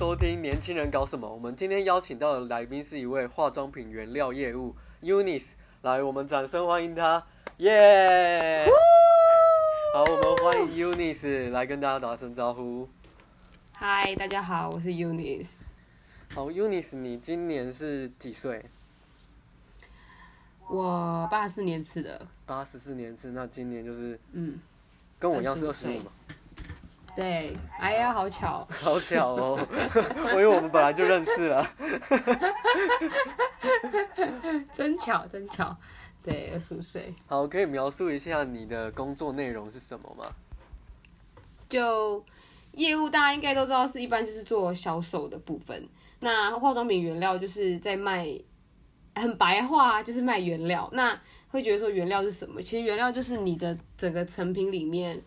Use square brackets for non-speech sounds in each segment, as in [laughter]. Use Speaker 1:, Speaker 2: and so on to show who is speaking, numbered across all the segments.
Speaker 1: 收听《年轻人搞什么》。我们今天邀请到的来宾是一位化妆品原料业务 Unis，来，我们掌声欢迎他，耶！好，我们欢迎 Unis 来跟大家打声招呼。
Speaker 2: 嗨，大家好，我是 Unis。
Speaker 1: 好，Unis，你今年是几岁？
Speaker 2: 我八十四年次的，
Speaker 1: 八十四年次，那今年就是
Speaker 2: 嗯，
Speaker 1: 跟我一样是二
Speaker 2: 25岁
Speaker 1: 十五嘛。
Speaker 2: 对，哎呀，好巧，[laughs]
Speaker 1: 好巧哦，[laughs] 因为我们本来就认识了。[laughs]
Speaker 2: 真巧，真巧，对，二十五岁。
Speaker 1: 好，可以描述一下你的工作内容是什么吗？
Speaker 2: 就业务，大家应该都知道，是一般就是做销售的部分。那化妆品原料就是在卖，很白话，就是卖原料。那会觉得说原料是什么？其实原料就是你的整个成品里面，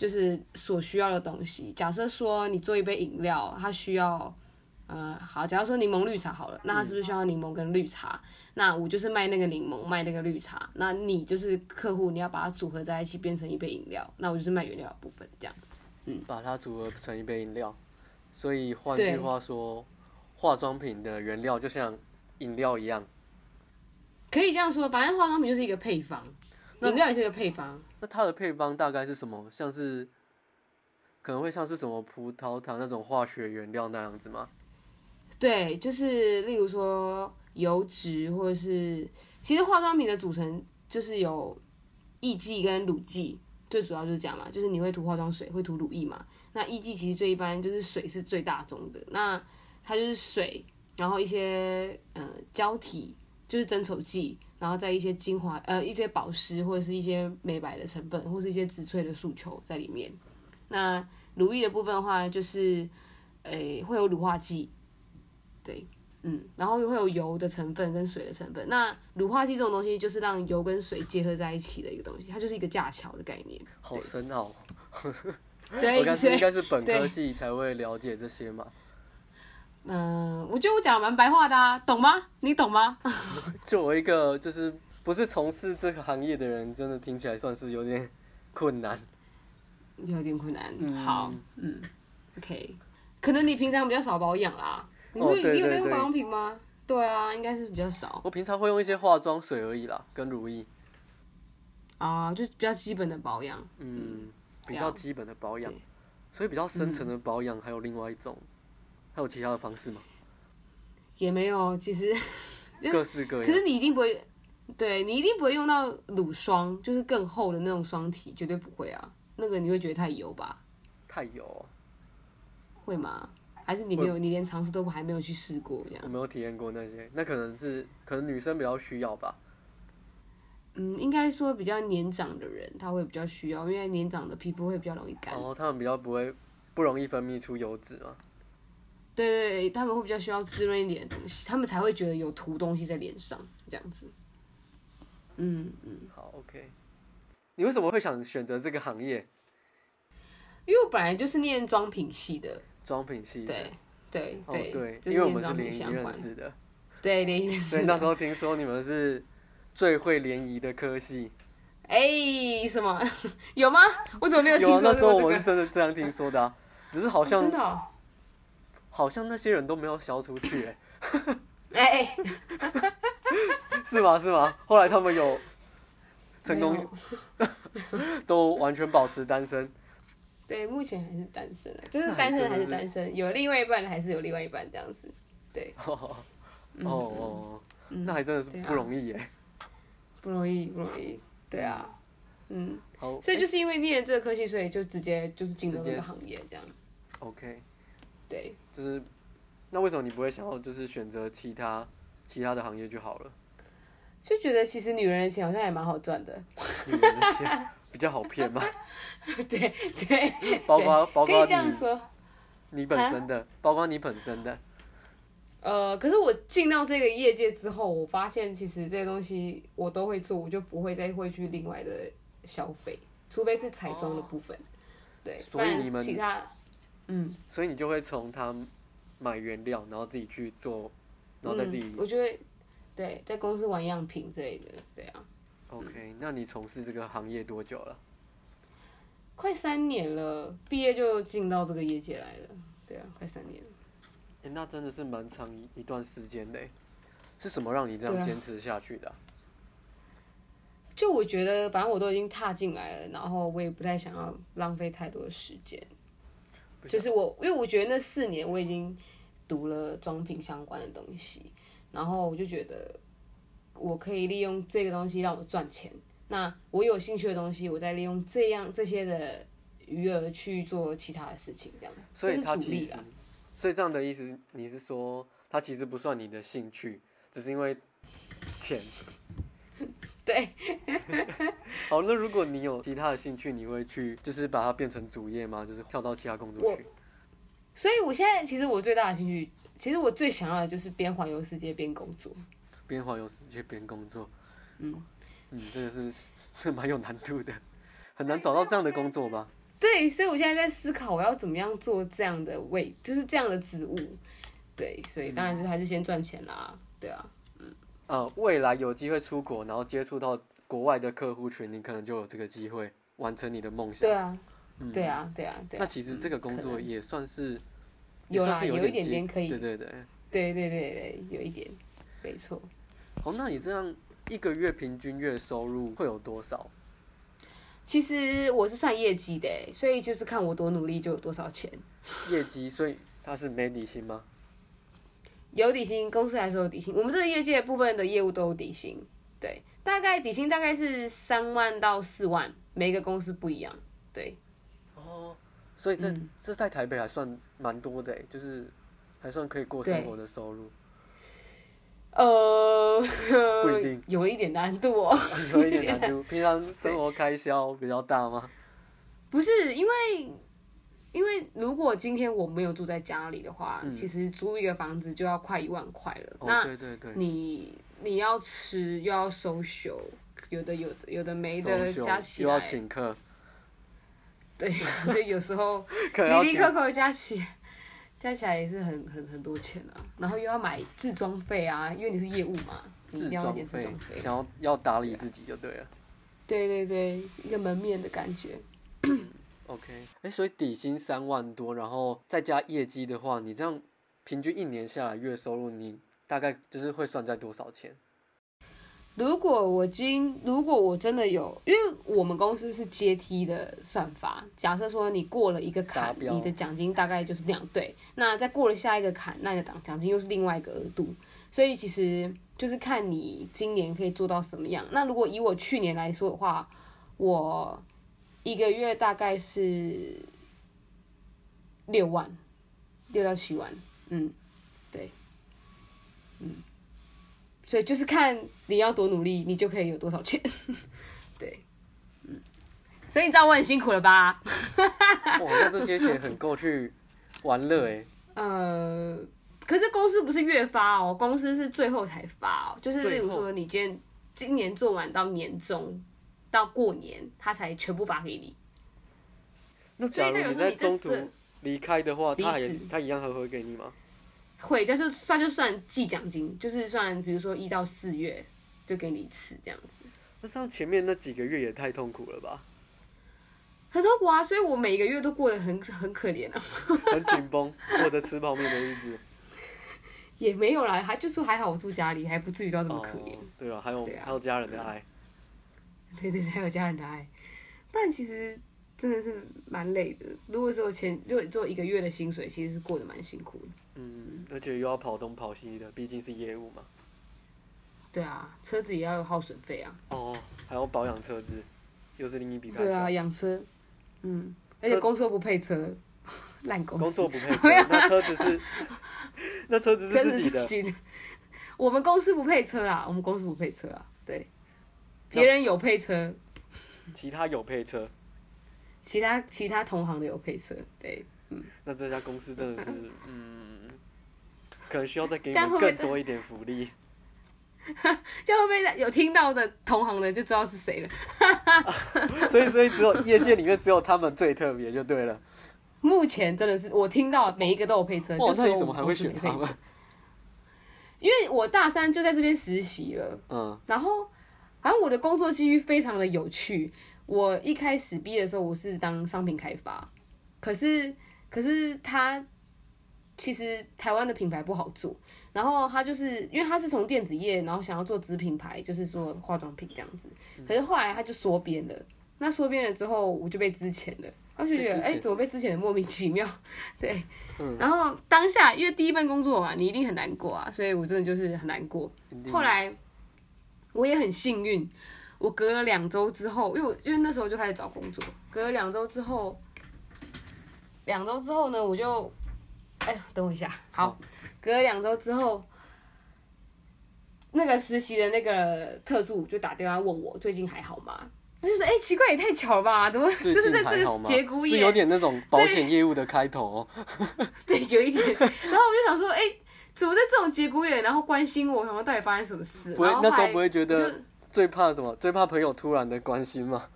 Speaker 2: 就是所需要的东西。假设说你做一杯饮料，它需要。呃，好，假如说柠檬绿茶好了，那它是不是需要柠檬跟绿茶？那我就是卖那个柠檬，卖那个绿茶。那你就是客户，你要把它组合在一起变成一杯饮料，那我就是卖原料的部分这样嗯。
Speaker 1: 把它组合成一杯饮料。所以换句话说，化妆品的原料就像饮料一样。
Speaker 2: 可以这样说，反正化妆品就是一个配方，饮料也是一个配方。
Speaker 1: 那它的配方大概是什么？像是可能会像是什么葡萄糖那种化学原料那样子吗？
Speaker 2: 对，就是例如说油脂，或者是其实化妆品的组成就是有液剂跟乳剂，最主要就是这样嘛，就是你会涂化妆水，会涂乳液嘛。那液剂其实最一般就是水是最大宗的，那它就是水，然后一些呃胶体就是增稠剂，然后在一些精华呃一些保湿或者是一些美白的成分，或是一些植萃的诉求在里面。那乳液的部分的话，就是诶、会有乳化剂。对，嗯，然后会有油的成分跟水的成分。那乳化剂这种东西，就是让油跟水结合在一起的一个东西，它就是一个架桥的概念。
Speaker 1: 好深奥。[laughs]
Speaker 2: 对
Speaker 1: 我感觉应，该是本科
Speaker 2: 对
Speaker 1: 系才会了解这些嘛。
Speaker 2: 嗯、我觉得我讲的蛮白话的啊，懂吗？你懂吗？[laughs]
Speaker 1: 就我一个就是不是从事这个行业的人，真的听起来算是有点困难。
Speaker 2: 有点困难。
Speaker 1: 嗯
Speaker 2: 好，嗯，OK，可能你平常比较少保养啦。你你有在用保养品吗？对啊，应该是比较少
Speaker 1: 我平常会用一些化妆水而已啦，跟乳液。
Speaker 2: 啊，就是比较基本的保养。
Speaker 1: 嗯，比较基本的保养所以比较深层的保养还有另外一种，还有其他的方式吗？
Speaker 2: 也没有，其实 [laughs]
Speaker 1: 各式各
Speaker 2: 可是。你一定不会，对你一定不会用到乳霜，就是更厚的那种霜体，绝对不会啊。那个你会觉得太油吧？
Speaker 1: 太油哦，
Speaker 2: 会吗？还是你没有，你连尝试都还没有去试过这样？
Speaker 1: 我没有体验过那些，那可能是可能女生比较需要吧。
Speaker 2: 嗯，应该说比较年长的人他会比较需要，因为年长的皮肤会比较容易干。
Speaker 1: 哦，他们比较不会不容易分泌出油脂嘛。
Speaker 2: 对对对，他们会比较需要滋润一点的东西，他们才会觉得有涂东西在脸上这样子。嗯嗯，
Speaker 1: 好，OK。你为什么会想选择这个行业？
Speaker 2: 因为我本来就是念妆品系的，
Speaker 1: 妆品系的。
Speaker 2: 对对
Speaker 1: 哦
Speaker 2: 对，
Speaker 1: 对，
Speaker 2: 就
Speaker 1: 因为我们是联谊认。识的，
Speaker 2: 对联谊
Speaker 1: 所以那时候听说你们是最会联谊的科系。
Speaker 2: 哎、什么 [laughs] 有吗？我怎么没有听
Speaker 1: 有啊，那
Speaker 2: 说
Speaker 1: 时候我们是？真的这样听说的啊，只是好
Speaker 2: 哦
Speaker 1: 像、
Speaker 2: 真的哦
Speaker 1: 好像那些人都没有消出去、欸，
Speaker 2: 哎哎，[laughs]
Speaker 1: 是吗？是吗？后来他们有成功 [laughs] 都完全保持单身。
Speaker 2: 对，目前还是单身的，就是单身还是单身，有另外一半还是有另外一半这样子。对，[laughs]
Speaker 1: 哦
Speaker 2: 嗯。
Speaker 1: 哦，
Speaker 2: 嗯。
Speaker 1: 那还真的是不容易耶。
Speaker 2: 不容易，不容易。对啊，嗯，
Speaker 1: 好，
Speaker 2: 所以就是因为念这个科系，所以就直接就是进入这个行业这样。
Speaker 1: OK，
Speaker 2: 对，
Speaker 1: 就是那为什么你不会想要就是选择其他其他的行业就好了？
Speaker 2: 就觉得其实女人的钱好像也蛮好赚的。
Speaker 1: 女人的钱比较好骗吗，
Speaker 2: 对 [laughs] 对，[laughs]
Speaker 1: 包括包括
Speaker 2: 可以这样说。
Speaker 1: 你本身的，包括你本身的。
Speaker 2: 呃，可是我进到这个业界之后，我发现其实这些东西我都会做，我就不会再会去另外的消费，除非是彩妆的部分。对，
Speaker 1: 所以你们
Speaker 2: 其他，嗯，
Speaker 1: 所以你就会从他买原料，然后自己去做，然后再自己
Speaker 2: 嗯、我觉得对在公司玩样品之类的，对啊
Speaker 1: ，OK，那你从事这个行业多久了？
Speaker 2: 快三年了，毕业就进到这个业界来了，对啊，快三年了。
Speaker 1: 诶那真的是蛮长一一段时间的。是什么让你这样坚持下去的啊、
Speaker 2: 就我觉得，反正我都已经踏进来了，然后我也不太想要浪费太多的时间。就是我，因为我觉得那四年我已经读了装品相关的东西，然后我就觉得我可以利用这个东西让我赚钱。那我有兴趣的东西，我再利用这样这些的余额去做其他的事情，这样。
Speaker 1: 所以
Speaker 2: 这
Speaker 1: 它其实所以这样的意思，你是说他其实不算你的兴趣，只是因为钱。
Speaker 2: 对，
Speaker 1: 好，那如果你有其他的兴趣，你会去就是把它变成主业吗？就是跳到其他工作去？
Speaker 2: 所以我现在其实我最大的兴趣，其实我最想要的就是边环游世界边工作。
Speaker 1: 边环游世界边工作。嗯嗯，这个是是蛮有难度的，很难找到这样的工作吧？[laughs]
Speaker 2: 对，所以我现在在思考我要怎么样做这样的位，就是这样的职务。对，所以当然就是还是先赚钱啦。对啊，
Speaker 1: 呃，未来有机会出国，然后接触到国外的客户群，你可能就有这个机会完成你的梦想。
Speaker 2: 对啊，
Speaker 1: 嗯
Speaker 2: 对啊，对啊，对啊。
Speaker 1: 那其实这个工作也算是，
Speaker 2: 有啦，有一点
Speaker 1: 接
Speaker 2: 点可以。
Speaker 1: 对对对。
Speaker 2: 对对对对，有一点，没错。
Speaker 1: 好，那你这样一个月平均月收入会有多少？
Speaker 2: 其实我是算业绩的欸，所以就是看我多努力就有多少钱。
Speaker 1: 业绩，所以它是没底薪吗？
Speaker 2: 有底薪，公司还是有底薪。我们这个业界部分的业务都有底薪，对，大概底薪大概是三万到四万，每个公司不一样。对，
Speaker 1: 哦，所以这、
Speaker 2: 嗯
Speaker 1: 这在台北还算蛮多的诶，就是还算可以过生活的收入，
Speaker 2: 呃，
Speaker 1: 不一定
Speaker 2: 有一点难度哦。[laughs] [laughs]
Speaker 1: 有一点难度。平常生活开销比较大吗？
Speaker 2: 不是因为，因为如果今天我没有住在家里的话，
Speaker 1: 嗯
Speaker 2: 其实租一个房子就要快一万块了。
Speaker 1: 哦，
Speaker 2: 那
Speaker 1: 对对对，
Speaker 2: 你你要吃又要收修，有的有的有的没的加起
Speaker 1: 又要
Speaker 2: 来，
Speaker 1: 请客，
Speaker 2: 对，[laughs] 就有时候 [laughs]
Speaker 1: 可能要请
Speaker 2: 离离扣扣加起加起来也是很很很多钱啊。然后又要买自装费啊，因为你是业务嘛，你一定要一点自装费。
Speaker 1: 想要要打理自己就对了。
Speaker 2: 对对对，一个门面的感觉。
Speaker 1: OK，哎、所以底薪三万多，然后再加业绩的话，你这样平均一年下来月收入，你大概就是会算在多少钱？
Speaker 2: 如果我今如果我真的有，因为我们公司是阶梯的算法，假设说你过了一个坎，你的奖金大概就是那样，对。那再过了下一个坎，那个奖奖金又是另外一个额度，所以其实就是看你今年可以做到什么样。那如果以我去年来说的话，我一个月大概是六万，六到七万，嗯，对，嗯，所以就是看你要多努力，你就可以有多少钱，[laughs] 对，嗯，所以你知道我很辛苦了吧？
Speaker 1: 哇，那这些钱很够去玩乐哎。
Speaker 2: 呃，可是公司不是月发哦，公司是最后才发哦，就是例如说你今天今年做完到年终，到过年他才全部发给你。
Speaker 1: 那假如你在中途离开的话，他也他一样还会给你吗？
Speaker 2: 会，就是算就算记奖金，就是算比如说一到四月就给你一次这样子，
Speaker 1: 那像前面那几个月也太痛苦了吧，
Speaker 2: 很痛苦啊，所以我每个月都过得很很可怜啊，
Speaker 1: 很紧绷，过着吃泡面的日子。[laughs]
Speaker 2: 也没有啦，还就是还好我住家里，还不至于到这么可怜。
Speaker 1: 哦，对啊，还有
Speaker 2: 啊
Speaker 1: 还有家人的爱。
Speaker 2: 对 [laughs] 对对，还有家人的爱，不然其实真的是蛮累的。如果只有前，如果只有一个月的薪水，其实是过得蛮辛苦的。
Speaker 1: 嗯，而且又要跑东跑西的，毕竟是业务嘛。
Speaker 2: 对啊，车子也要有耗损费啊。
Speaker 1: 哦，还要保养车子，又是另一笔开
Speaker 2: 对啊，
Speaker 1: 销。
Speaker 2: 养车，嗯，而且公司又不配车，烂公司。
Speaker 1: 工作不配 [laughs] 车，那车子是，那车子是自己的
Speaker 2: 自。己的。我们公司不配车啦，我们公司不配车啊。对，别人有配车，
Speaker 1: 其他有配车，
Speaker 2: 其他其他同行的有配车。对，嗯
Speaker 1: 那这家公司真的是，[laughs] 嗯，可能需要再给你们更多一点福利。[laughs]
Speaker 2: 这样会不会有听到的同行的就知道是谁了？[laughs]
Speaker 1: 所以，所以只有业界里面只有他们最特别就对了。
Speaker 2: 目前真的是我听到每一个都有配车，
Speaker 1: 哇
Speaker 2: 就只有
Speaker 1: 那你怎么还会
Speaker 2: 我们公司没
Speaker 1: 选他们
Speaker 2: 配车。因为我大三就在这边实习了，
Speaker 1: 嗯，
Speaker 2: 然后反正我的工作机遇非常的有趣。我一开始毕业的时候，我是当商品开发，可是可是他其实台湾的品牌不好做，然后他就是因为他是从电子业，然后想要做子品牌，就是说化妆品这样子，可是后来他就缩编了。那缩编了之后，我就被之前了，我就觉得哎、怎么被之前的莫名其妙？[laughs] 对，然后当下因为第一份工作嘛，你一定很难过啊，所以我真的就是很难过。后来我也很幸运，我隔了两周之后，因为我因为那时候就开始找工作，隔了两周之后，两周之后呢，我就，哎呀，等我一下，好
Speaker 1: 好，
Speaker 2: 隔了两周之后，那个实习的那个特助就打电话问我最近还好吗？我就说，哎、奇怪，也太巧了吧？怎么
Speaker 1: 最
Speaker 2: 就是在这？个节骨
Speaker 1: 眼有，点那种保险业务的开头哦。
Speaker 2: 对，有一点。然后我就想说，哎、怎么在这种节骨眼，然后关心我？然后到底发生什么事？
Speaker 1: 不会那时候不会觉得最怕什么？最怕朋友突然的关心吗？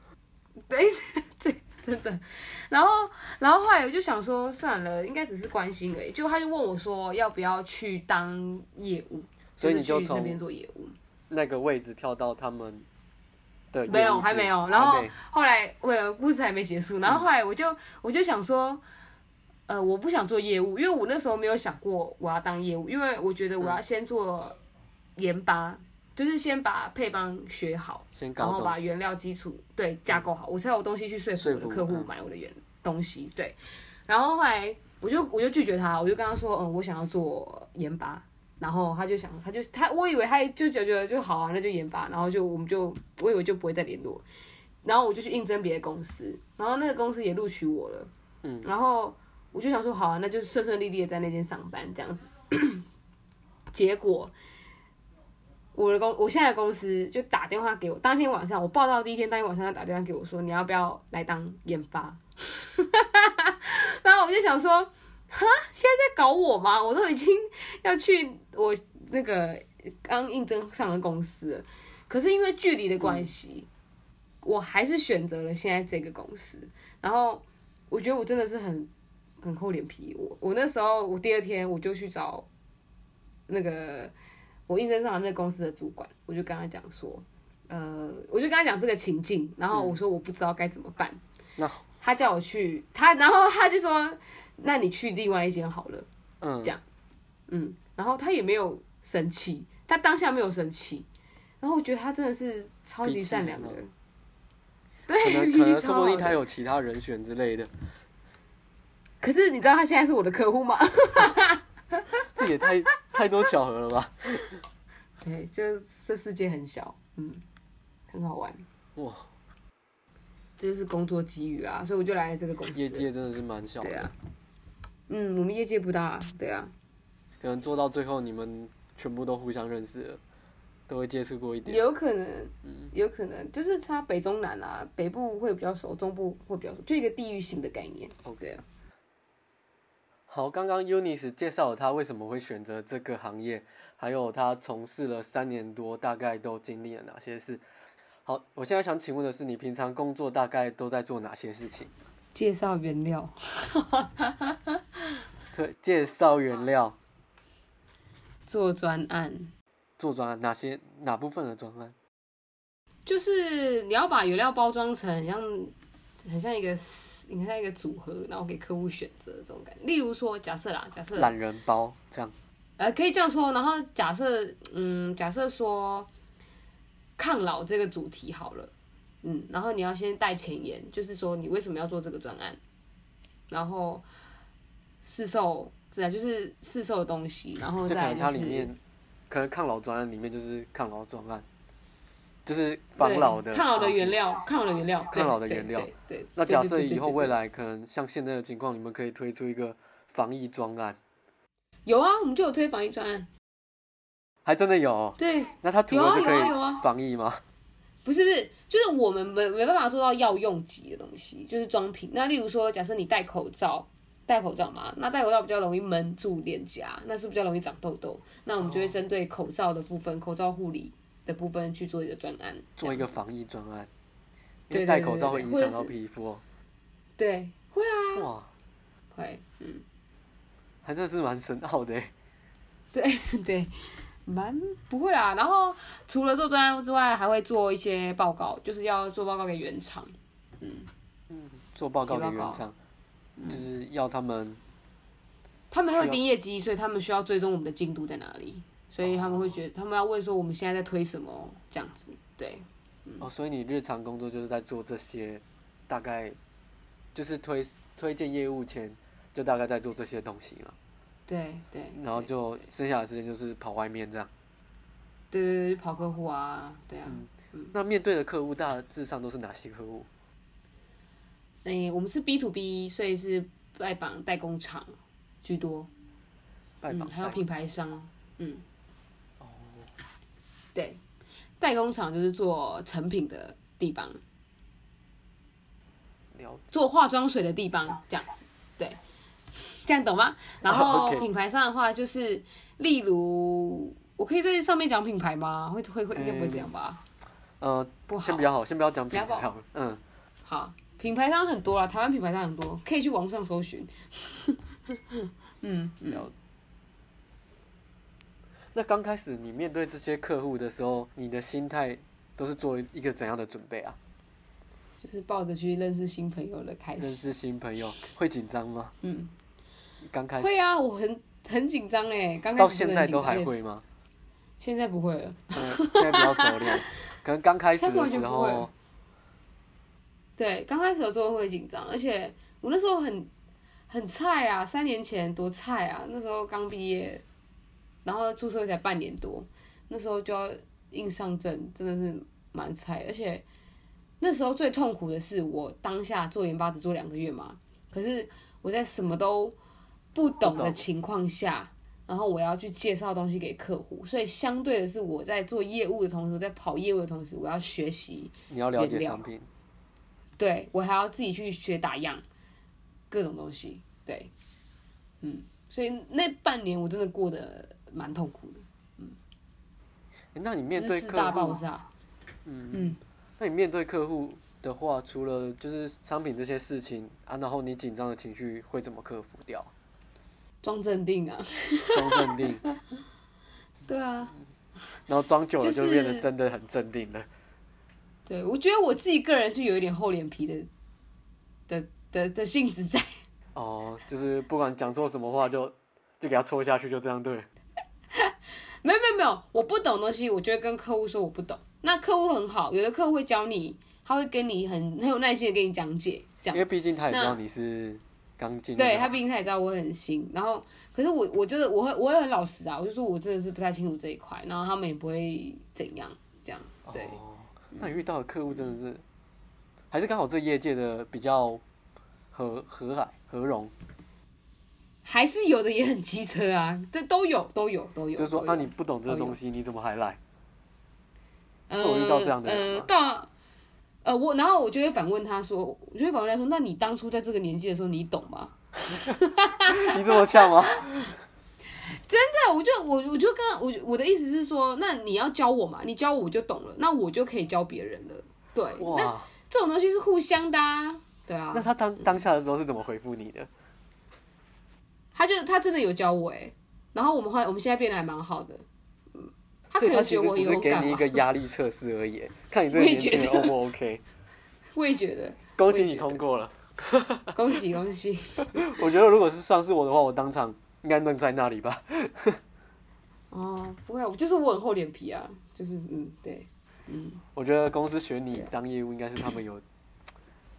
Speaker 2: 对 [laughs] 对，真的。然后，然后后来我就想说，算了，应该只是关心而已。就他就问我说，要不要去当业务，
Speaker 1: 所以你就从
Speaker 2: 那边做业务。
Speaker 1: 那个位置跳到他们的
Speaker 2: 没有，还没有。然后后来，我有故事还没结束。然后后来我就我就想说，呃，我不想做业务，因为我那时候没有想过我要当业务，因为我觉得我要先做研发，就是先把配方学好。然
Speaker 1: 先搞懂
Speaker 2: 后把原料基础对架构好，我才有东西去说服我的客户
Speaker 1: 嗯
Speaker 2: 买我的原东西。对，然后后来我就我就拒绝他，我就跟他说，嗯，我想要做研发。然后他就想，他就他，我以为他就觉得就好啊，那就研发。然后就我们就我以为就不会再联络。然后我就去应征别的公司，然后那个公司也录取我了。
Speaker 1: 嗯，
Speaker 2: 然后我就想说，好啊，那就顺顺利利的在那间上班这样子。[clears throat] 结果我的公，我现在的公司就打电话给我，当天晚上我报道第一天，当天晚上他打电话给我说，你要不要来当研发？[laughs] 然后我就想说，哈，现在在搞我吗？我都已经要去我那个刚应征上的公司了，可是因为距离的关系，我还是选择了现在这个公司。然后我觉得我真的是很很厚脸皮，我我那时候我第二天我就去找那个我应征上的那个公司的主管，我就跟他讲说，呃，我就跟他讲这个情境，然后我说我不知道该怎么办，
Speaker 1: 那
Speaker 2: 他叫我去他，然后他就说，那你去另外一间好了，
Speaker 1: 嗯。
Speaker 2: 这，样嗯，然后他也没有生气，他当下没有生气，然后我觉得他真的是超级善良的。
Speaker 1: 脾气，
Speaker 2: 对，
Speaker 1: 可能可能说不。定他有其他人选之类的，
Speaker 2: 可是你知道他现在是我的客户吗？[laughs]
Speaker 1: 这也太太多巧合了吧？
Speaker 2: 对，就这世界很小，嗯，很好玩。
Speaker 1: 哇，
Speaker 2: 这就是工作机遇啊，所以我就来了这个公司。
Speaker 1: 业界真的是蛮小的
Speaker 2: 对啊，，嗯，我们业界不大，对啊，
Speaker 1: 可能做到最后你们全部都互相认识了，都会接触过一点。
Speaker 2: 有可能，有可能就是差北中南啊，北部会比较熟，中部会比较熟，就一个地域性的概念。对啊，
Speaker 1: 好，刚刚 Unis 介绍了他为什么会选择这个行业，还有他从事了三年多，大概都经历了哪些事。好，我现在想请问的是，你平常工作大概都在做哪些事情？
Speaker 2: 介绍原料，
Speaker 1: 对，介绍原料，[laughs]
Speaker 2: 做专案，
Speaker 1: 做专案，哪些哪部分的专案？
Speaker 2: 就是你要把原料包装成很像很像一个很像一个组合，然后给客户选择这种感觉。例如说，假设啦，假设
Speaker 1: 懒人包这样。
Speaker 2: 呃，可以这样说。然后假设，嗯，假设说抗老这个主题好了，嗯，然后你要先带前言，就是说你为什么要做这个专案，然后试售，对啊，就是试售的东西，然后
Speaker 1: 就可能
Speaker 2: 再就是
Speaker 1: 它里面，可能抗老专案里面就是抗老专案，就是防老的
Speaker 2: 抗老的原料，抗老的原料，
Speaker 1: 抗老的原料
Speaker 2: 对对。
Speaker 1: 那假设以后未来可能像现在的情况，你们可以推出一个防疫专案，
Speaker 2: 有啊，我们就有推防疫专案，
Speaker 1: 还真的有哦、
Speaker 2: 对，
Speaker 1: 那它涂
Speaker 2: 有啊
Speaker 1: 了就可以
Speaker 2: 有啊有啊
Speaker 1: 防疫吗？[laughs]
Speaker 2: 不是不是，就是我们没没办法做到药用级的东西，就是装瓶。那例如说，假设你戴口罩，戴口罩嘛，那戴口罩比较容易闷住脸颊，那是比较容易长痘痘？那我们就会针对口罩的部分、口罩护理的部分去做一个专案，
Speaker 1: 做一个防疫专案，因为戴口罩会影响到皮肤哦。
Speaker 2: 对，会啊，
Speaker 1: 哇，
Speaker 2: 会，嗯，
Speaker 1: 还真的是蛮深奥的欸。[laughs]
Speaker 2: 对 [laughs] 对，蛮不会啦。然后除了做专案之外，还会做一些报告，就是要做报告给原厂。
Speaker 1: 做报告
Speaker 2: 写报告
Speaker 1: 给原厂，就是要他们
Speaker 2: 他们会盯业绩，所以他们需要追踪我们的进度在哪里，所以他们会觉得他们要问说我们现在在推什么这样子，对。
Speaker 1: 哦，所以你日常工作就是在做这些，大概就是推推荐业务前，就大概在做这些东西嘛，
Speaker 2: 对对，
Speaker 1: 然后就剩下的时间就是跑外面这样。
Speaker 2: 对对对跑客户啊，对啊，
Speaker 1: 那面对的客户大致上都是哪些客户？
Speaker 2: 诶、我们是 B to B，所以是拜访代工厂居多，
Speaker 1: 拜访
Speaker 2: 嗯，还有品牌商，嗯，
Speaker 1: 哦，
Speaker 2: 对，代工厂就是做成品的地方，做化妆水的地方，这样子，对，这样懂吗？然后品牌上的话，就是例如，我可以在上面讲品牌吗？会会会，应该不会这样吧？
Speaker 1: 呃，
Speaker 2: 不好
Speaker 1: 先不，要好，先不要讲品牌好了，嗯，
Speaker 2: 好，品牌商很多啦，台湾品牌商很多，可以去网上搜寻。[laughs] 嗯，
Speaker 1: 了。那刚开始你面对这些客户的时候，你的心态都是做一个怎样的准备啊？
Speaker 2: 就是抱着去认识新朋友的开始。
Speaker 1: 认识新朋友会紧张吗？
Speaker 2: 嗯，
Speaker 1: 刚开始
Speaker 2: 会啊，我很很紧张哎，刚开
Speaker 1: 到现在都还会吗？
Speaker 2: 现在不会了。
Speaker 1: 嗯，现在比较熟练，[laughs] 可能刚开始的时候，
Speaker 2: 对，刚开始的时候会紧张，而且我那时候很很菜啊，三年前多菜啊，那时候刚毕业，然后出社会才半年多，那时候就要硬上阵，真的是蛮菜，而且那时候最痛苦的是我当下做研发只做两个月嘛，可是我在什么都不懂的情况下。然后我要去介绍东西给客户，所以相对的是我在做业务的同时，在跑业务的同时，我要学习
Speaker 1: 你要了解商品，
Speaker 2: 对我还要自己去学打样，各种东西，对，嗯，所以那半年我真的过得蛮痛苦的，
Speaker 1: 嗯。那你面对
Speaker 2: 大爆
Speaker 1: 户，
Speaker 2: 炸，
Speaker 1: 嗯，
Speaker 2: 嗯，
Speaker 1: 那你面对客户的话，除了就是商品这些事情啊，然后你紧张的情绪会怎么克服掉？
Speaker 2: 装镇定啊，
Speaker 1: 装镇定，[laughs]
Speaker 2: 对啊，
Speaker 1: 然后装久了
Speaker 2: 就
Speaker 1: 就变得真的很镇定了。
Speaker 2: 对我觉得我自己个人就有一点厚脸皮的的的的性质在，
Speaker 1: 哦，就是不管讲错什么话就就给他戳下去，就这样对。了。[laughs]
Speaker 2: 没有没有没有，我不懂东西，我就会跟客户说我不懂，那客户很好，有的客户会教你，他会跟你很很有耐心的跟你讲解，这样。
Speaker 1: 因。为毕竟他也知道你是刚进，
Speaker 2: 对他毕竟他也知道我很新，然后可是我我就是我会我会很老实啊，我就说我真的是不太清楚这一块，然后他们也不会怎样这样，对，
Speaker 1: 哦，那你遇到的客户真的是，还是刚好这业界的比较和和蔼和融，
Speaker 2: 还是有的也很机车啊，这都有都有都有。
Speaker 1: 就是说，那你不懂这个东西，你怎么还来？
Speaker 2: 呃
Speaker 1: 遇到这样的人
Speaker 2: 呃
Speaker 1: 吗
Speaker 2: 到呃我然后我就会反问他说，我就会反问他说，那你当初在这个年纪的时候，你懂吗？[laughs]
Speaker 1: 你这么呛吗？[laughs]
Speaker 2: 真的，我就我我就跟他我我的意思是说，那你要教我嘛，你教我我就懂了，那我就可以教别人了。对，那
Speaker 1: 哇，
Speaker 2: 这种东西是互相的、啊，对啊。
Speaker 1: 那他当当下的时候是怎么回复你的？
Speaker 2: 他就他真的有教我哎，然后我们后来我们现在变得还蛮好的，嗯，他可能觉得我
Speaker 1: 只是给你一个压力测试而已，[laughs] 看你这个年轻人
Speaker 2: 觉得。
Speaker 1: O 不 OK？[laughs]
Speaker 2: 我也觉得，
Speaker 1: 恭喜你通过了。
Speaker 2: 恭 [laughs] 喜恭喜，
Speaker 1: 我觉得如果是上是我的话，我当场应该愣在那里吧。
Speaker 2: 哦，不会，我就是我很厚脸皮啊，就是嗯对，嗯。
Speaker 1: 我觉得公司选你当业务，应该是他们有，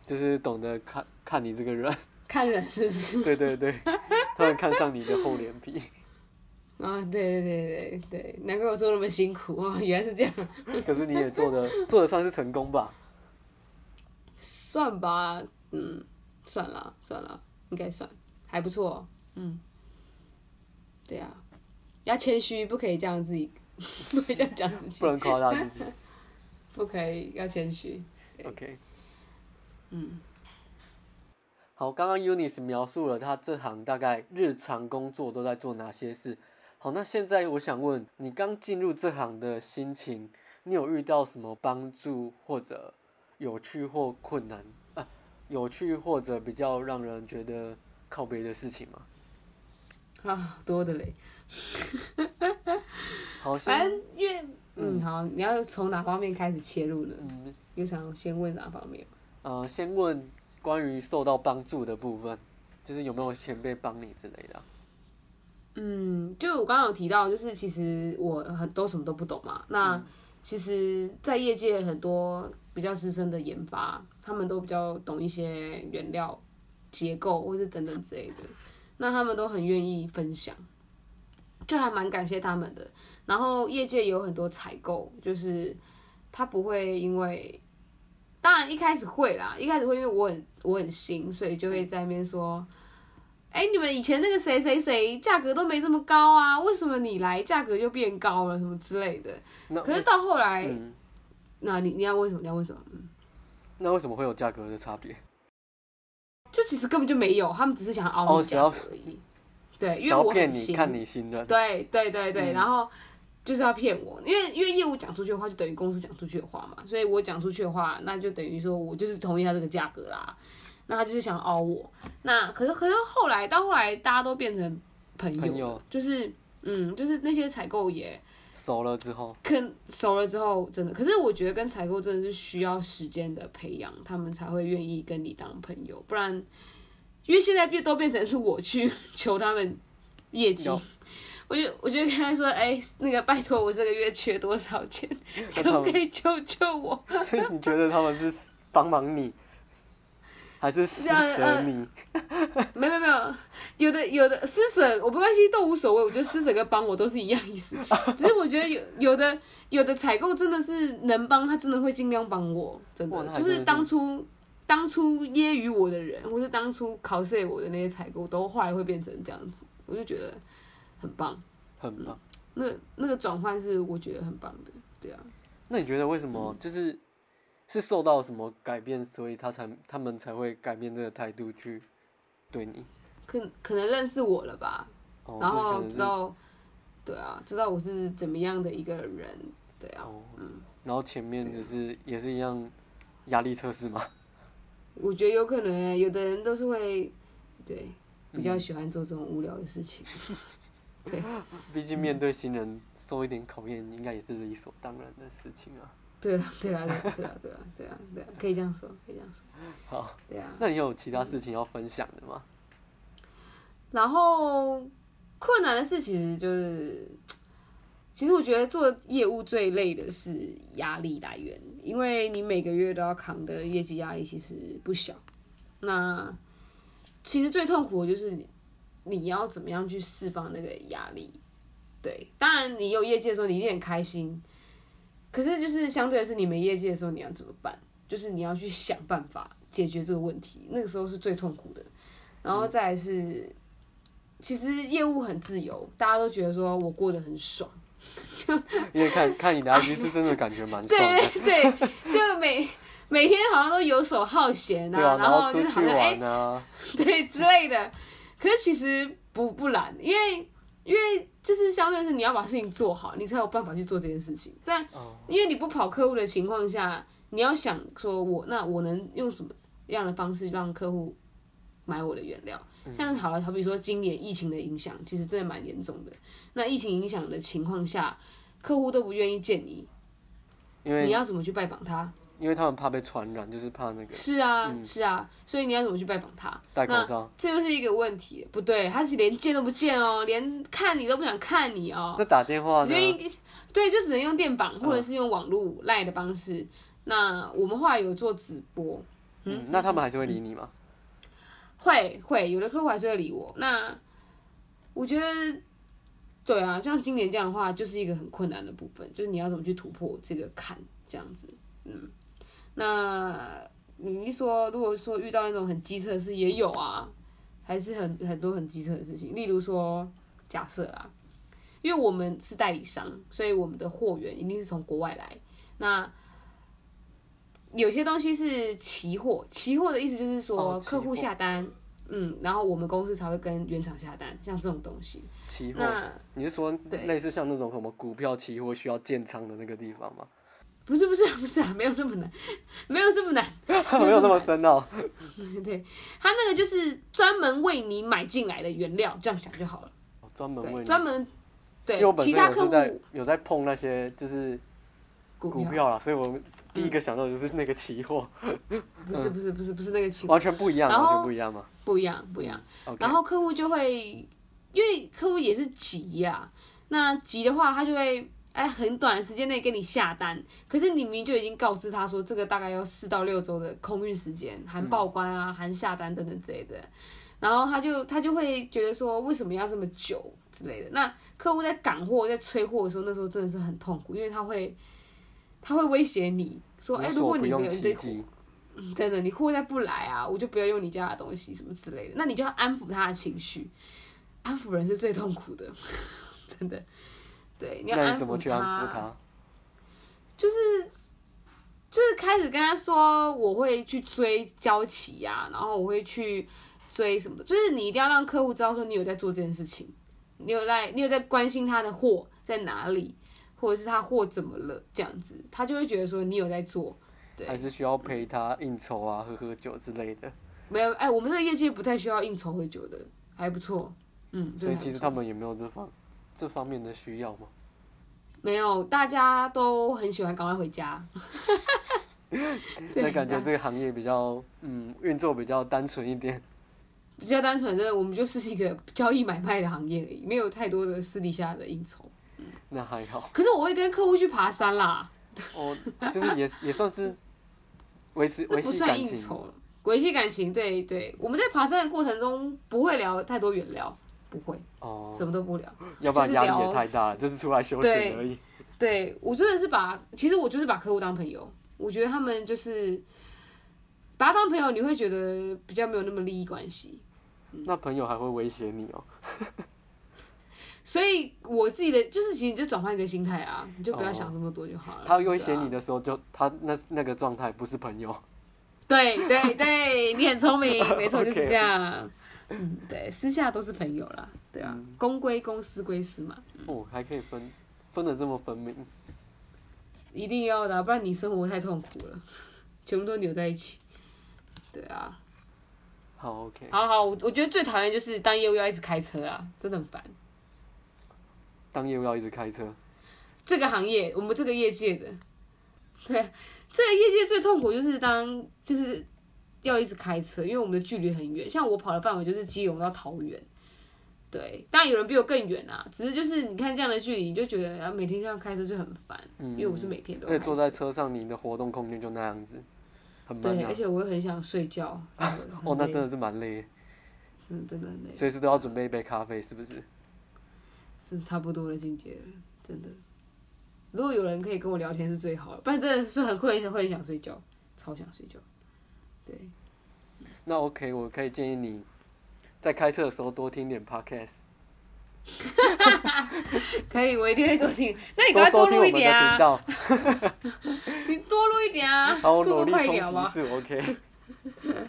Speaker 1: 就是懂得看看你这个人。
Speaker 2: 看人是不是？
Speaker 1: 对 [laughs] 对对，他们看上你的厚脸皮。
Speaker 2: 啊，对对对对对，难怪我做那么辛苦啊，原来是这样，[laughs]
Speaker 1: 可是你也做的做的算是成功吧？
Speaker 2: 算吧，嗯，算了算了，应该算，还不错，嗯，对啊，要谦虚，不可以这样自己，[laughs] 不可以这样讲自己
Speaker 1: 不，能夸大自己。
Speaker 2: 不可以，要谦虚
Speaker 1: ，OK，
Speaker 2: 嗯。
Speaker 1: 好，刚刚 Unis 描述了他这行大概日常工作都在做哪些事。好，那现在我想问你，刚进入这行的心情，你有遇到什么帮助或者有趣或困难啊？有趣或者比较让人觉得靠背的事情吗？[laughs]
Speaker 2: 啊，多的嘞。[laughs]
Speaker 1: 好，[laughs]
Speaker 2: 反
Speaker 1: 先
Speaker 2: 正越嗯好，你要从哪方面开始切入呢？
Speaker 1: 嗯
Speaker 2: 又想先问哪方面？
Speaker 1: 呃，先问关于受到帮助的部分，就是有没有前辈帮你之类的啊。
Speaker 2: 嗯，就我刚刚有提到，就是其实我很都什么都不懂嘛。那其实，在业界很多比较资深的研发，他们都比较懂一些原料结构或是等等之类的，那他们都很愿意分享，就还蛮感谢他们的。然后业界有很多采购，就是他不会因为，当然一开始会啦，一开始会因为我很我很新，所以就会在那边说。哎，你们以前那个谁谁谁价格都没这么高啊，为什么你来价格就变高了，什么之类的？可是到后来，那你你要问什么？你要问什么？
Speaker 1: 那为什么会有价格的差别？
Speaker 2: 就其实根本就没有，他们只是想凹你价格而已。对，因为我
Speaker 1: 骗你看你信任。
Speaker 2: 对对对对，然后就是要骗我，因为因为业务讲出去的话，就等于公司讲出去的话嘛，所以我讲出去的话，那就等于说我就是同意他这个价格啦。那他就是想凹我，那可是可是后来到后来大家都变成朋友，就是嗯，就是那些采购也
Speaker 1: 熟了之后，
Speaker 2: 可熟了之后真的，可是我觉得跟采购真的是需要时间的培养，他们才会愿意跟你当朋友，不然因为现在变都变成是我去 [laughs] 求他们业绩，我就我就跟他说，哎，那个拜托我这个月缺多少钱，可不可以救救我？[laughs]
Speaker 1: 所以你觉得他们是帮忙你？还是施舍你？[laughs]
Speaker 2: 没有没有，有的有的施舍我不关心都无所谓，我觉得施舍跟帮我都是一样意思。[laughs] 只是我觉得有有的有的采购真的是能帮他，真的会尽量帮我，真的就是当初当初揶揄我的人，或是当初考试我的那些采购，都后来会变成这样子，我就觉得很棒，
Speaker 1: 很棒。
Speaker 2: 那那个转换是我觉得很棒的，对啊。
Speaker 1: 那你觉得为什么就是？是受到什么改变，所以他才他们才会改变这个态度去对你？
Speaker 2: 可可能认识我了吧，然后知道，对啊，知道我是怎么样的一个人，对啊，
Speaker 1: 嗯，然后前面只是也是一样压力测试吗？
Speaker 2: 我觉得有可能，有的人都是会对比较喜欢做这种无聊的事情，[laughs] 对，[laughs]
Speaker 1: 毕竟面对新人受一点考验，应该也是理所当然的事情啊。
Speaker 2: 对啊，对啊，对啊，对啊，对了，对啊，对啊，可以这样说，可以这样说。[laughs]
Speaker 1: 好。
Speaker 2: 对啊。
Speaker 1: 那你有其他事情要分享的吗？
Speaker 2: 然后困难的事其实就是，其实我觉得做业务最累的是压力来源，因为你每个月都要扛的业绩压力其实不小。那其实最痛苦的就是你要怎么样去释放那个压力。对，当然你有业绩的时候，你一定很开心。可是，就是相对的是，你没业绩的时候，你要怎么办？就是你要去想办法解决这个问题，那个时候是最痛苦的。然后再是，其实业务很自由，大家都觉得说我过得很爽，[laughs]
Speaker 1: 因为看看你的 IG 是真的感觉蛮爽
Speaker 2: 的，对对，就每每天好像都游手好闲
Speaker 1: 啊，
Speaker 2: 然后
Speaker 1: 就是
Speaker 2: 好像哎，对之类的。可是其实不不然，因为。因为就是相对是你要把事情做好，你才有办法去做这件事情。但因为你不跑客户的情况下，你要想说我那我能用什么样的方式让客户买我的原料？像好了，好比说今年疫情的影响，其实真的蛮严重的。那疫情影响的情况下，客户都不愿意见你，
Speaker 1: 因为
Speaker 2: 你要怎么去拜访他？
Speaker 1: 因为他们怕被传染，就是怕那个。
Speaker 2: 是啊，是啊，所以你要怎么去拜访他？
Speaker 1: 戴口罩。
Speaker 2: 这又是一个问题，不对，他是连见都不见哦，连看你都不想看你哦。
Speaker 1: 那打电话？
Speaker 2: 只对，就只能用电访或者是用网络赖的方式。那我们后来有做直播，
Speaker 1: 嗯，那他们还是会理你吗？
Speaker 2: 会会，有的客户还是会理我。那我觉得，对啊，像今年这样的话，就是一个很困难的部分，就是你要怎么去突破这个坎，这样子，嗯。那你一说，如果说遇到那种很机车的事，也有啊，还是很很多很机车的事情。例如说，假设啊，因为我们是代理商，所以我们的货源一定是从国外来。那有些东西是期货，期货的意思就是说，客户下单，嗯，然后我们公司才会跟原厂下单，像这种东西。
Speaker 1: 期货，你是说类似像那种什么股票期货需要建仓的那个地方吗？
Speaker 2: 不是不是不是啊，[laughs] 没有那么难，[laughs] 没有这么难，[laughs]
Speaker 1: 没有那么深哦。
Speaker 2: 对，他那个就是专门为你买进来的原料，这样想就好了。
Speaker 1: 专门为
Speaker 2: 专门对，
Speaker 1: 其他客户有在碰那些就是股票啦，所以我们第一个想到就是那个期货。
Speaker 2: 不是不是不是不是那个期货，
Speaker 1: 完全不一样，完全不一样吗？
Speaker 2: 不一样不一样。然后客户就会因为客户也是急呀、那急的话，他就会哎很短的时间内给你下单，可是你明明就已经告知他说这个大概要四到六周的空运时间，含报关啊、含下单等等之类的，然后他就他就会觉得说为什么要这么久之类的。那客户在赶货、在催货的时候，那时候真的是很痛苦，因为他会他会威胁你说，哎，如果你没有你的
Speaker 1: 其极。
Speaker 2: 真的，你货再不来啊，我就不要用你家的东西什么之类的。那你就要安抚他的情绪，安抚人是最痛苦的，[laughs] 真的。对，你要
Speaker 1: 那
Speaker 2: 安抚
Speaker 1: 你怎么去安抚他？
Speaker 2: 就是就是开始跟他说我会去追交期呀、然后我会去追什么的，就是你一定要让客户知道说你有在做这件事情，你有在你有在关心他的货在哪里，或者是他货怎么了这样子，他就会觉得说你有在做。对
Speaker 1: 还是需要陪他应酬啊、喝喝酒之类的。
Speaker 2: 没有，哎，我们这个业界不太需要应酬喝酒的，还不错。嗯，
Speaker 1: 所以其实他们也没有这方这方面的需要吗。
Speaker 2: 没有，大家都很喜欢赶快回家。[laughs] 对
Speaker 1: 那感觉这个行业比较嗯运作比较单纯一点。
Speaker 2: 比较单纯，真的，我们就是一个交易买卖的行业而已，没有太多的私底下的应酬。
Speaker 1: 那还好，
Speaker 2: 可是我会跟客户去爬山啦，
Speaker 1: 哦，就是也也算是维持维系感情。
Speaker 2: 应酬了。维系感情，对对，我们在爬山的过程中不会聊太多远聊，不会，
Speaker 1: 哦，
Speaker 2: 什么都不聊。[laughs]
Speaker 1: 要不然压力也太大了，就是出来休
Speaker 2: 对
Speaker 1: 闲而已。
Speaker 2: 对我真的是把，其实我就是把客户当朋友，我觉得他们就是把他当朋友，你会觉得比较没有那么利益关系。
Speaker 1: 那朋友还会威胁你哦。[laughs]
Speaker 2: 所以我自己的就是，其实你就转换一个心态啊，你就不要想这么多就好了。
Speaker 1: 他威胁你的时候就，他那那个状态不是朋友。
Speaker 2: 对对对，你很聪明，没错，[laughs] 就是这样。嗯，对，私下都是朋友啦，对啊，
Speaker 1: 嗯
Speaker 2: 公归公，私归私嘛，
Speaker 1: 哦，还可以分分的这么分明。
Speaker 2: 一定要的啊、不然你生活太痛苦了，全部都扭在一起。对啊，
Speaker 1: 好，OK。
Speaker 2: 好好，我我觉得最讨厌就是当业务要一直开车啊，真的很烦。
Speaker 1: 当业务要一直开车，
Speaker 2: 这个行业，我们这个业界的，对，这个业界最痛苦就是当就是要一直开车，因为我们的距离很远。像我跑的范围就是基隆到桃园，对，当然有人比我更远啊，只是就是你看这样的距离，你就觉得啊每天这样开车就很烦，
Speaker 1: 嗯，
Speaker 2: 因为我是每天都
Speaker 1: 坐在
Speaker 2: 车。
Speaker 1: 上，你的活动空间就那样子，很闷
Speaker 2: 对，
Speaker 1: 啊
Speaker 2: 而。且我又很想睡觉。
Speaker 1: 哦，那真的是蛮累，
Speaker 2: 真的真的很累，
Speaker 1: 随时都要准备一杯咖啡，是不是？
Speaker 2: 真的差不多的境界了，真的。如果有人可以跟我聊天是最好的，不然真的是很会会很想睡觉，超想睡觉。对，
Speaker 1: 那 OK，我可以建议你在开车的时候多听点 Podcast，[laughs]
Speaker 2: 可以，我一定会多听。那你
Speaker 1: 多
Speaker 2: 赶快多录一点啊！
Speaker 1: 道，[laughs]
Speaker 2: 你多录一点啊，[laughs]
Speaker 1: 好，我
Speaker 2: 速度
Speaker 1: 努力冲
Speaker 2: 快一点好吗？
Speaker 1: 集数，OK。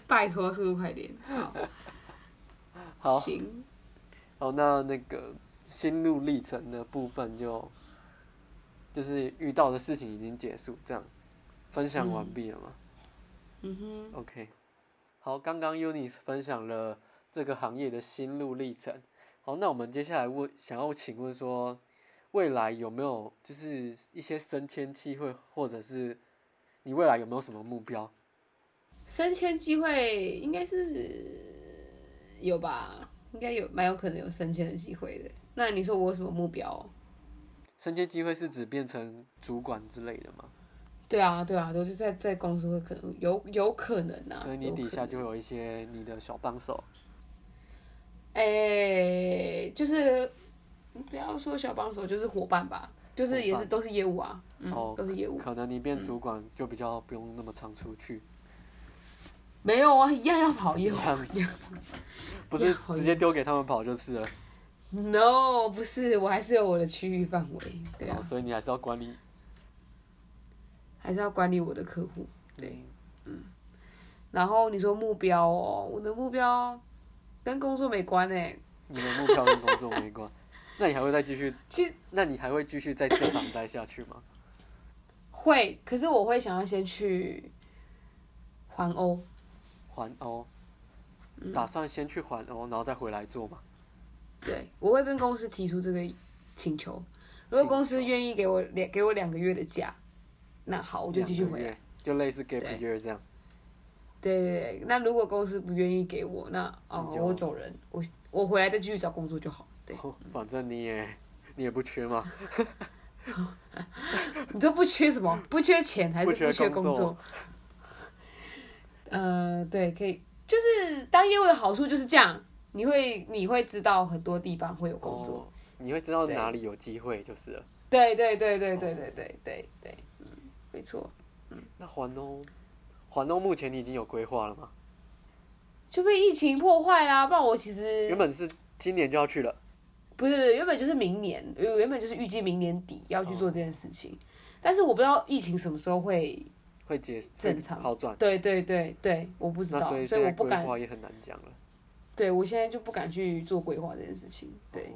Speaker 2: 拜托，速度快点。好，
Speaker 1: 好，
Speaker 2: 行，
Speaker 1: 好，那那个心路历程的部分就就是遇到的事情已经结束，这样分享完毕了吗、
Speaker 2: 嗯哼
Speaker 1: ，o k 好，刚刚 Unis 分享了这个行业的心路历程。好，那我们接下来问，想要请问说，未来有没有就是一些升迁机会，或者是你未来有没有什么目标？
Speaker 2: 升迁机会应该是有吧？应该有，蛮有可能有升迁的机会的。那你说我有什么目标哦？
Speaker 1: 升迁机会是指变成主管之类的吗？
Speaker 2: 对啊，对啊，都是在在公司会可能有有可能啊。
Speaker 1: 所以你底下就会有一些你的小帮手。
Speaker 2: 哎、就是不要说小帮手，就是伙伴吧，就是也是都是业务啊，嗯，
Speaker 1: 哦
Speaker 2: 都是业务。
Speaker 1: 可能你变主管就比较不用那么常出去，
Speaker 2: 没有啊，一样要跑业务。
Speaker 1: 一样 [laughs] 不是直接丢给他们跑就是了。
Speaker 2: No，不是，我还是有我的区域范围，对啊
Speaker 1: 哦，所以你还是要管理。
Speaker 2: 还是要管理我的客户。对，
Speaker 1: 嗯
Speaker 2: 然后你说目标哦，我的目标跟工作没关诶。
Speaker 1: 你的目标跟工作没关，那你还会再继续？[laughs]
Speaker 2: 其实
Speaker 1: 那你还会继续在这行待下去吗？[coughs]
Speaker 2: 会，可是我会想要先去环欧。
Speaker 1: 环欧，
Speaker 2: 嗯
Speaker 1: 打算先去环欧，然后再回来做嘛？
Speaker 2: 对，我会跟公司提出这个请求。如果公司愿意给我两给我两个月的假，那好，我就继续回
Speaker 1: 就类似 gap
Speaker 2: 对
Speaker 1: year 这样。
Speaker 2: 对对对，那如果公司不愿意给我，那哦我走人，我我回来再继续找工作就好。对，
Speaker 1: 哦反正你也你也不缺嘛，[laughs]
Speaker 2: 你这不缺什么？不缺钱还是
Speaker 1: 不缺工作
Speaker 2: 工作？呃，对，可以，就是当业务的好处就是这样，你会你会知道很多地方会有工作。
Speaker 1: 哦，你会知道哪里有机会就是了。
Speaker 2: 对对对对对对对对对，嗯，没错。
Speaker 1: 嗯那环欧，环欧目前你已经有规划了吗？
Speaker 2: 就被疫情破坏啦，不然我其实
Speaker 1: 原本是今年就要去了，
Speaker 2: 不是原本就是明年，原原本就是预计明年底要去做这件事情，但是我不知道疫情什么时候会，
Speaker 1: 会结
Speaker 2: 正常
Speaker 1: 好转。
Speaker 2: 对对对对，我不知道，
Speaker 1: 所以
Speaker 2: 所以我不敢，
Speaker 1: 划也很难讲了。
Speaker 2: 对我现在就不敢去做规划这件事情，对。
Speaker 1: 哦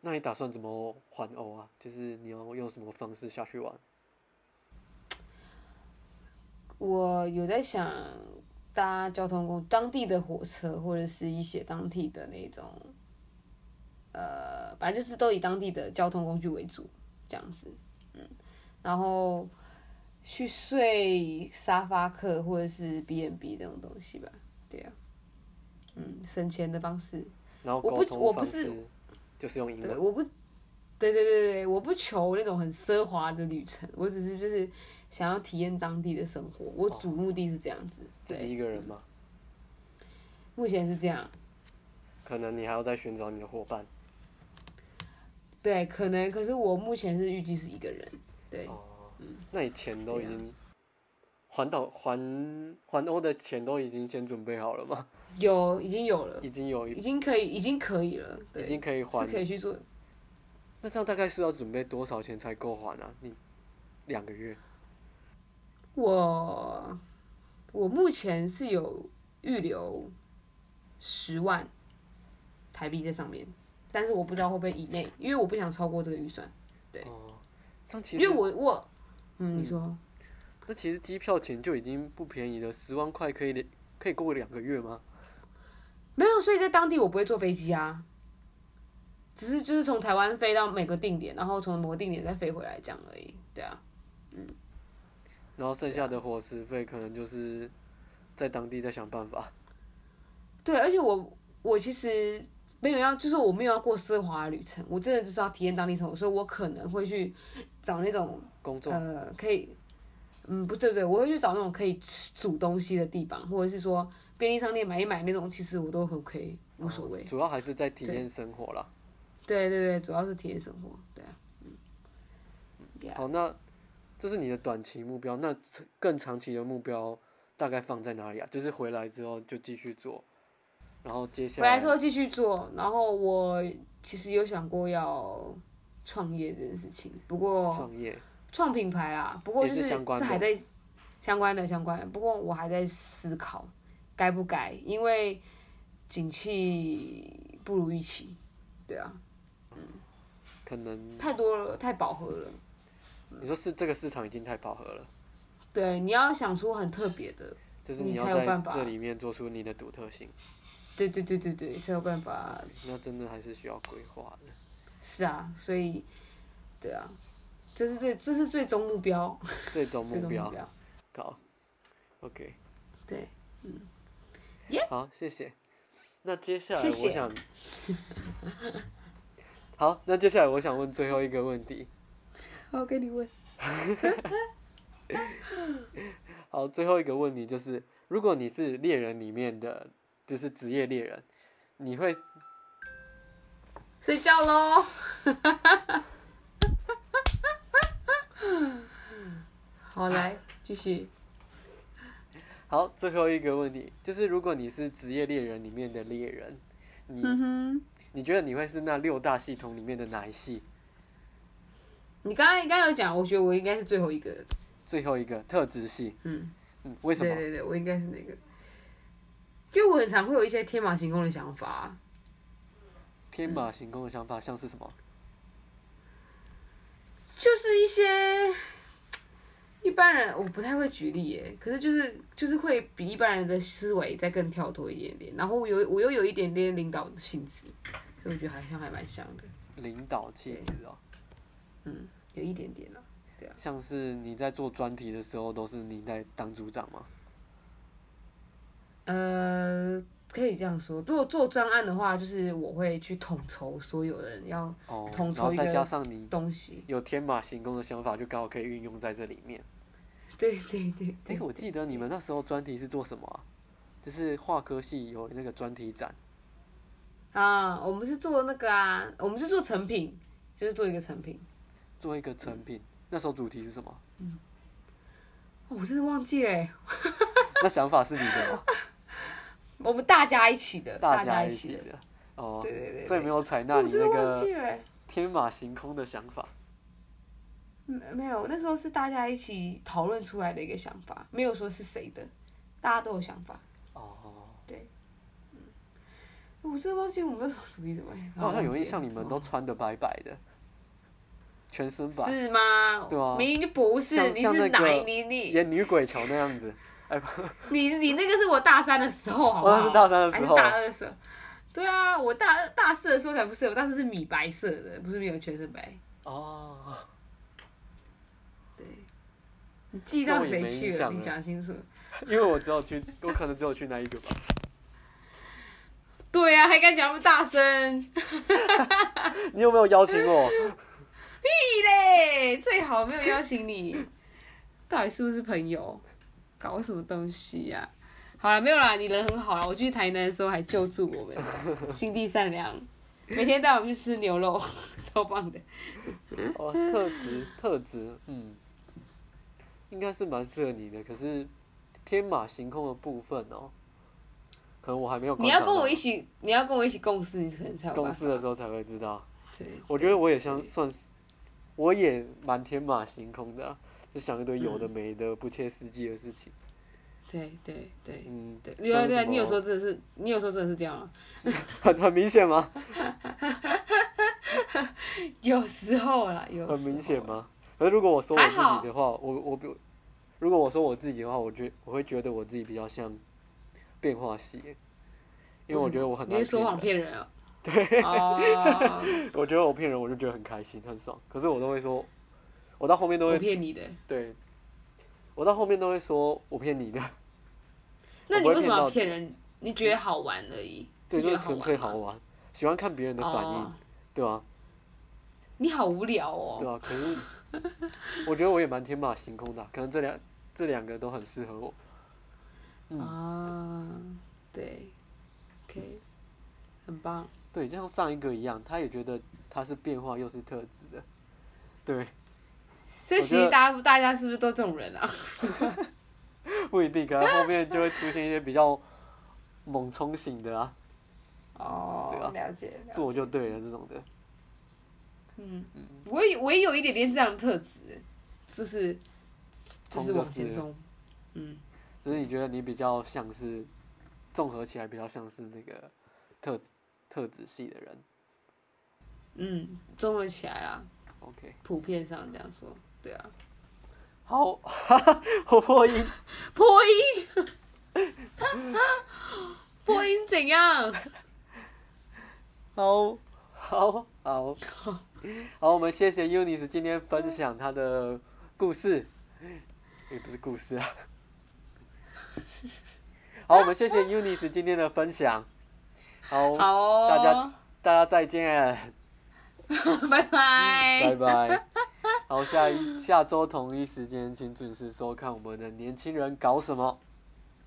Speaker 1: 那你打算怎么环欧啊？就是你要用什么方式下去玩？
Speaker 2: 我有在想搭交通工当地的火车，或者是一些当地的那种，呃，反正就是都以当地的交通工具为主，这样子，嗯，然后去睡沙发客或者是 B N B 这种东西吧，对啊，嗯，省钱的方式，
Speaker 1: 然后
Speaker 2: 我不我不是
Speaker 1: 就是用英
Speaker 2: 对，
Speaker 1: 文。
Speaker 2: 我不，对对对对，我不求那种很奢华的旅程，我只是就是想要体验当地的生活，我主目的是这样子。
Speaker 1: 自己，一个人吗？
Speaker 2: 目前是这样。
Speaker 1: 可能你还要再寻找你的伙伴。
Speaker 2: 对，可能，可是我目前是预计是一个人。对，
Speaker 1: 哦，那你钱都已经环岛环环欧的钱都已经先准备好了吗？[laughs]
Speaker 2: 有已经有了，
Speaker 1: 已经有
Speaker 2: 已经可以，已经可以了。对，
Speaker 1: 已经可以
Speaker 2: 是
Speaker 1: 还。
Speaker 2: 可以去做。
Speaker 1: 那这样大概是要准备多少钱才够还啊？你两个月？
Speaker 2: 我我目前是有预留十万台币在上面，但是我不知道会不会以内，因为我不想超过这个预算。对
Speaker 1: 哦，这样其
Speaker 2: 因为我我，嗯，你说，
Speaker 1: 那其实机票钱就已经不便宜了，十万块可以可以过两个月吗？
Speaker 2: 没有，所以在当地我不会坐飞机啊，只是就是从台湾飞到每个定点，然后从某个定点再飞回来这样而已。对啊，
Speaker 1: 然后剩下的伙食费可能就是在当地再想办法。
Speaker 2: 对，而且我我其实没有要，就是我没有要过奢华的旅程，我真的就是要体验当地生活，所以我可能会去找那种
Speaker 1: 工作
Speaker 2: 呃可以，嗯，不对不对，我会去找那种可以吃煮东西的地方，或者是说便利商店买一买那种，其实我都很可以，无所谓。
Speaker 1: 主要还是在体验生活啦。
Speaker 2: 对对对，主要是体验生活，对啊，嗯，Yeah
Speaker 1: 好，那这是你的短期目标，那更长期的目标大概放在哪里啊？就是回来之后就继续做，然后接下来
Speaker 2: 回来之后继续做，然后我其实有想过要创业这件事情，不过
Speaker 1: 创业。
Speaker 2: 创品牌啊，不过是
Speaker 1: 相关的
Speaker 2: 还在相关的相关的，不过我还在思考该不该，因为景气不如预期，对啊，嗯
Speaker 1: 可能
Speaker 2: 太多了，太饱和了。
Speaker 1: 你说是这个市场已经太饱和了，
Speaker 2: 对，你要想出很特别的，
Speaker 1: 就是你要在
Speaker 2: 才有办法
Speaker 1: 这里面做出你的独特性，
Speaker 2: 对对对对对，才有办法。
Speaker 1: 那真的还是需要规划的。
Speaker 2: 是啊，所以，对啊，这是最这是最终目标，[laughs]
Speaker 1: 最终
Speaker 2: 最终目
Speaker 1: 目标，
Speaker 2: 标。
Speaker 1: 好，OK，
Speaker 2: 对，嗯
Speaker 1: 好，谢谢。那接下来
Speaker 2: 谢谢
Speaker 1: 我想，[laughs] 好，那接下来我想问最后一个问题。
Speaker 2: 好，给你问。[laughs]
Speaker 1: 好，最后一个问题就是，如果你是猎人里面的，就是职业猎人，你会
Speaker 2: 睡觉喽。好，来继续。[laughs]
Speaker 1: 好，最后一个问题就是，如果你是职业猎人里面的猎人，你、你觉得你会是那六大系统里面的哪一系？
Speaker 2: 你刚刚刚刚有讲，我觉得我应该是最后一个。
Speaker 1: 最后一个特质系，
Speaker 2: 嗯，
Speaker 1: 嗯，为什么？
Speaker 2: 对对对，我应该是那个，因为我很常会有一些天马行空的想法。
Speaker 1: 天马行空的想法像是什么？
Speaker 2: 就是一些一般人我不太会举例耶，可是就是就是会比一般人的思维再更跳脱一点点，然后我有我又有一点点领导的性质，所以我觉得好像还蛮像的，
Speaker 1: 领导气质哦，
Speaker 2: 嗯，有一点点啦。
Speaker 1: 像是你在做专题的时候，都是你在当组长吗？
Speaker 2: 呃，可以以这样说。如果做专案的话，就是我会去统筹所有的人要
Speaker 1: 哦，
Speaker 2: 统筹
Speaker 1: 再加上你
Speaker 2: 东西。
Speaker 1: 有天马行空的想法，就刚好可以运用在这里面。[laughs]
Speaker 2: 对对对
Speaker 1: 哎、
Speaker 2: 对，
Speaker 1: 我记得你们那时候专题是做什么啊？就是化科系有那个专题展，
Speaker 2: 啊，我们是做那个啊，我们是做成品，就是做一个成品。
Speaker 1: 做一个成品。那时候主题是什么？
Speaker 2: 哦我真的忘记了欸，[laughs]
Speaker 1: 那想法是你的吗？
Speaker 2: 我们大家一起的，
Speaker 1: 大
Speaker 2: 家。
Speaker 1: 一起的。哦，
Speaker 2: 对对对
Speaker 1: 所以没有采纳你那个。天马行空的想法。
Speaker 2: 没没有，那时候是大家一起讨论出来的一个想法，没有说是谁的，大家都有想法。
Speaker 1: 哦对，
Speaker 2: 我真的忘记我们那时候属于什么欸。
Speaker 1: 我好像有印象，你们都穿的白白的，全身白，
Speaker 2: 是吗？
Speaker 1: 对啊
Speaker 2: 明明就不是，你是哪？
Speaker 1: 一
Speaker 2: 你你
Speaker 1: 演女鬼桥那样子。哎，不 [laughs]
Speaker 2: 你你那个是我大三的时候，好不好？
Speaker 1: 哦那是大三的时候
Speaker 2: 还是大二的时候？对啊，我大二大四的时候才不是，我当时是米白色的，不是没有全身白。
Speaker 1: 哦，
Speaker 2: 对，你记到谁去了？你讲清楚。[laughs]
Speaker 1: 因为我只有去，我可能只有去那一个吧。
Speaker 2: 对啊，还敢讲那么大声？[laughs]
Speaker 1: 你有没有邀请我？
Speaker 2: 屁嘞！最好没有邀请你，到底是不是朋友？搞什么东西呀、好了，没有啦，你人很好啦。我去台南的时候还救助我们，[laughs] 心地善良，每天带我们去吃牛肉，[laughs] 超棒的。
Speaker 1: 哦，特质特质，嗯，应该是蛮适合你的。可是天马行空的部分哦，可能我还没有。
Speaker 2: 你要跟我一起，你要跟我一起共事，你可能才有办
Speaker 1: 公
Speaker 2: 法。
Speaker 1: 司的时候才会知道。
Speaker 2: 对，
Speaker 1: 我觉得我也像算是，我也蛮天马行空的、啊，就想一堆有的没的、不切实际的事情。
Speaker 2: 对对对
Speaker 1: 嗯，
Speaker 2: 对，对啊对你有时候真的是，你有时候真的是这样啊。[laughs]
Speaker 1: 很很明显吗？[laughs]
Speaker 2: 有时候啦，有
Speaker 1: 很？明显吗？可是如果我说我自己的话，我我比如果我说我自己的话，我觉我会觉得我自己比较像变化系，因为我觉得我很难
Speaker 2: 你会说谎。
Speaker 1: 骗人
Speaker 2: 啊？[laughs]
Speaker 1: 我觉得我骗人，我就觉得很开心很爽。可是我都会说，我到后面都会
Speaker 2: 骗你的。
Speaker 1: 对，我到后面都会说我骗你的，
Speaker 2: 那你为什么要
Speaker 1: 骗
Speaker 2: 人？你觉得好玩而已，
Speaker 1: 对，就是纯粹。好玩，喜欢看别人的反应，
Speaker 2: 哦，
Speaker 1: 对吧、
Speaker 2: 你好无聊哦。
Speaker 1: 对啊、可是我觉得我也蛮天马行空的啊、可能这两这两个都很适合我。嗯
Speaker 2: 啊，对，OK，很棒。
Speaker 1: 对，就像上一个一样，他也觉得他是变化又是特质的，对，
Speaker 2: 所以其实大家大家是不是都这种人啊？[laughs]
Speaker 1: 不一定，可能后面就会出现一些比较猛冲型的啊，
Speaker 2: 哦
Speaker 1: 对啊，
Speaker 2: 了解。
Speaker 1: 做就对了这种的。
Speaker 2: 嗯，我也我也有一点点这样的特质，就是就是往
Speaker 1: 就是
Speaker 2: 前冲。嗯，
Speaker 1: 只是你觉得你比较像是综合起来比较像是那个特特质系的人
Speaker 2: 嗯，综合起来啦
Speaker 1: ，，OK，
Speaker 2: 普遍上这样说，对啊。
Speaker 1: 好，[laughs] 我破音，
Speaker 2: 破音，破音怎样？
Speaker 1: 好，好，好，好，我们谢谢 Unis 今天分享他的故事，也不是故事啊。好，我们谢谢 Unis 今天的分享。好，
Speaker 2: 好哦，
Speaker 1: 大家大家再见，
Speaker 2: 拜 [laughs] 拜
Speaker 1: 拜。拜。好，下一下周同一时间，请准时收看我们的年轻人搞什么。